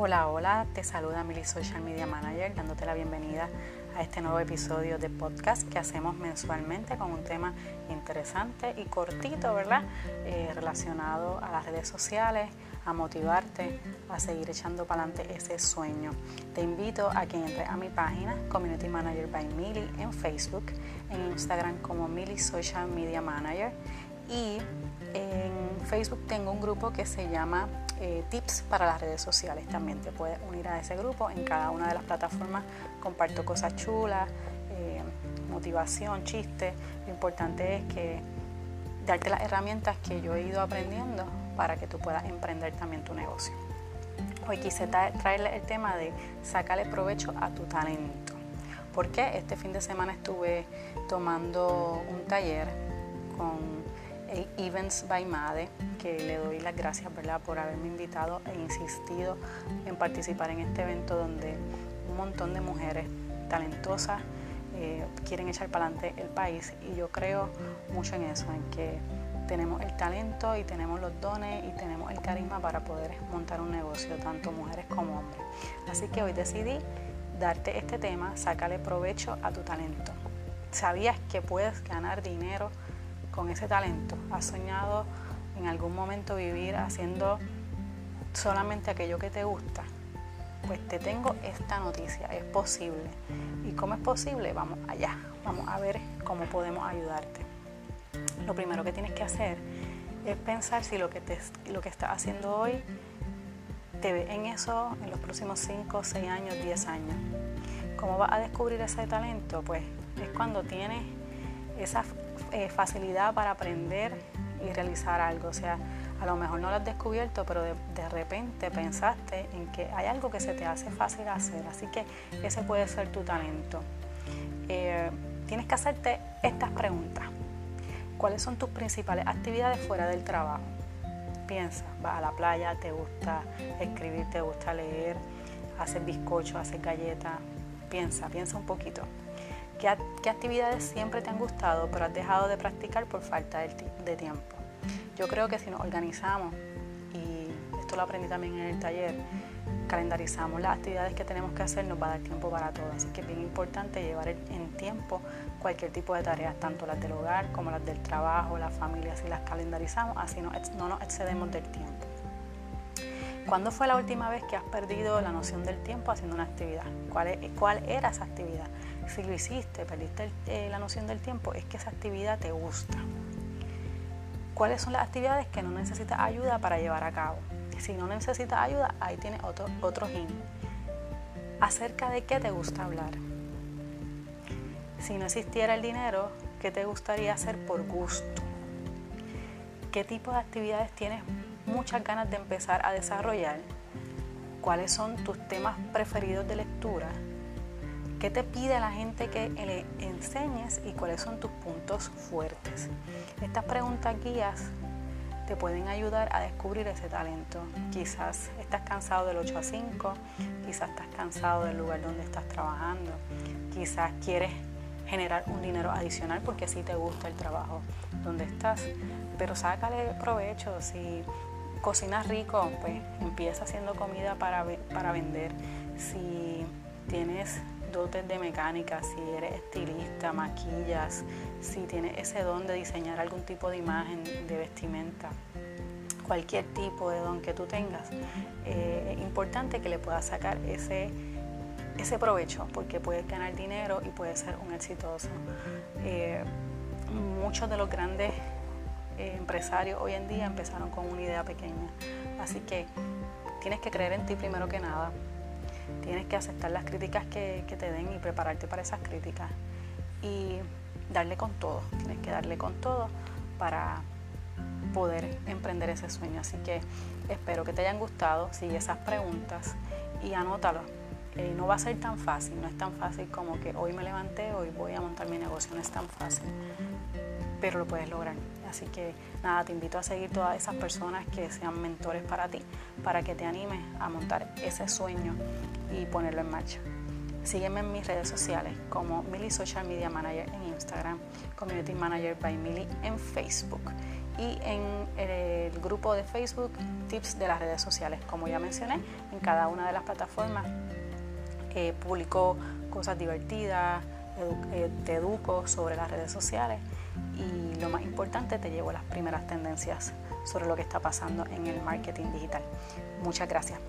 Hola, hola, te saluda Mili Social Media Manager dándote la bienvenida a este nuevo episodio de podcast que hacemos mensualmente con un tema interesante y cortito, ¿verdad? Eh, relacionado a las redes sociales, a motivarte a seguir echando para adelante ese sueño. Te invito a que entres a mi página Community Manager by Mili en Facebook, en Instagram como Mili Social Media Manager y Facebook tengo un grupo que se llama eh, tips para las redes sociales. También te puedes unir a ese grupo. En cada una de las plataformas comparto cosas chulas, eh, motivación, chistes. Lo importante es que darte las herramientas que yo he ido aprendiendo para que tú puedas emprender también tu negocio. Hoy quise traerle el tema de sacarle provecho a tu talento. Porque este fin de semana estuve tomando un taller con Events by Made, que le doy las gracias ¿verdad? por haberme invitado e insistido en participar en este evento donde un montón de mujeres talentosas eh, quieren echar para adelante el país y yo creo mucho en eso, en que tenemos el talento y tenemos los dones y tenemos el carisma para poder montar un negocio, tanto mujeres como hombres. Así que hoy decidí darte este tema, sácale provecho a tu talento. ¿Sabías que puedes ganar dinero? Con ese talento? ¿Has soñado en algún momento vivir haciendo solamente aquello que te gusta? Pues te tengo esta noticia, es posible. ¿Y cómo es posible? Vamos allá, vamos a ver cómo podemos ayudarte. Lo primero que tienes que hacer es pensar si lo que, te, lo que estás haciendo hoy te ve en eso en los próximos 5, 6 años, 10 años. ¿Cómo vas a descubrir ese talento? Pues es cuando tienes esa eh, facilidad para aprender y realizar algo. O sea, a lo mejor no lo has descubierto, pero de, repente pensaste en que hay algo que se te hace fácil hacer. Así que ese puede ser tu talento. Eh, tienes que hacerte estas preguntas. ¿Cuáles son tus principales actividades fuera del trabajo? Piensa, vas a la playa, te gusta escribir, te gusta leer, hacer bizcocho, hacer galletas. Piensa, piensa un poquito. ¿Qué, actividades siempre te han gustado pero has dejado de practicar por falta de, tiempo? Yo creo que si nos organizamos, y esto lo aprendí también en el taller, calendarizamos las actividades que tenemos que hacer, nos va a dar tiempo para todo. Así que es bien importante llevar en tiempo cualquier tipo de tareas, tanto las del hogar como las del trabajo, la familia, si las calendarizamos, así no, no nos excedemos del tiempo. ¿Cuándo fue la última vez que has perdido la noción del tiempo haciendo una actividad? ¿Cuál, cuál era esa actividad? Si lo hiciste, perdiste eh, la noción del tiempo, es que esa actividad te gusta. ¿Cuáles son las actividades que no necesitas ayuda para llevar a cabo? Si no necesitas ayuda, ahí tienes otro, otro hint. ¿Acerca de qué te gusta hablar? Si no existiera el dinero, ¿qué te gustaría hacer por gusto? ¿Qué tipo de actividades tienes muchas ganas de empezar a desarrollar? ¿Cuáles son tus temas preferidos de lectura? ¿Qué te pide la gente que le enseñes y cuáles son tus puntos fuertes? Estas preguntas guías te pueden ayudar a descubrir ese talento. Quizás estás cansado del 8 a 5, quizás estás cansado del lugar donde estás trabajando, quizás quieres generar un dinero adicional porque sí te gusta el trabajo donde estás, pero sácale provecho. Si cocinas rico, pues empieza haciendo comida para, para vender. Si tienes dotes de mecánica, si eres estilista, maquillas, si tienes ese don de diseñar algún tipo de imagen, de vestimenta, cualquier tipo de don que tú tengas, eh, es importante que le puedas sacar ese, ese provecho porque puedes ganar dinero y puedes ser un exitoso. Eh, muchos de los grandes eh, empresarios hoy en día empezaron con una idea pequeña, así que tienes que creer en ti primero que nada, Tienes que aceptar las críticas que, te den y prepararte para esas críticas. Y darle con todo, tienes que darle con todo para poder emprender ese sueño. Así que espero que te hayan gustado, sigue esas preguntas y anótalo. Eh, no va a ser tan fácil, no es tan fácil como que hoy me levanté, hoy voy a montar mi negocio, no es tan fácil, pero lo puedes lograr. Así que nada, te invito a seguir todas esas personas que sean mentores para ti, para que te animes a montar ese sueño y ponerlo en marcha. Sígueme en mis redes sociales como Mili Social Media Manager en Instagram, Community Manager by Mili en Facebook y en el grupo de Facebook Tips de las redes sociales. Como ya mencioné, en cada una de las plataformas eh, publico cosas divertidas, eh, te educo sobre las redes sociales y lo más importante, te llevo las primeras tendencias sobre lo que está pasando en el marketing digital. Muchas gracias.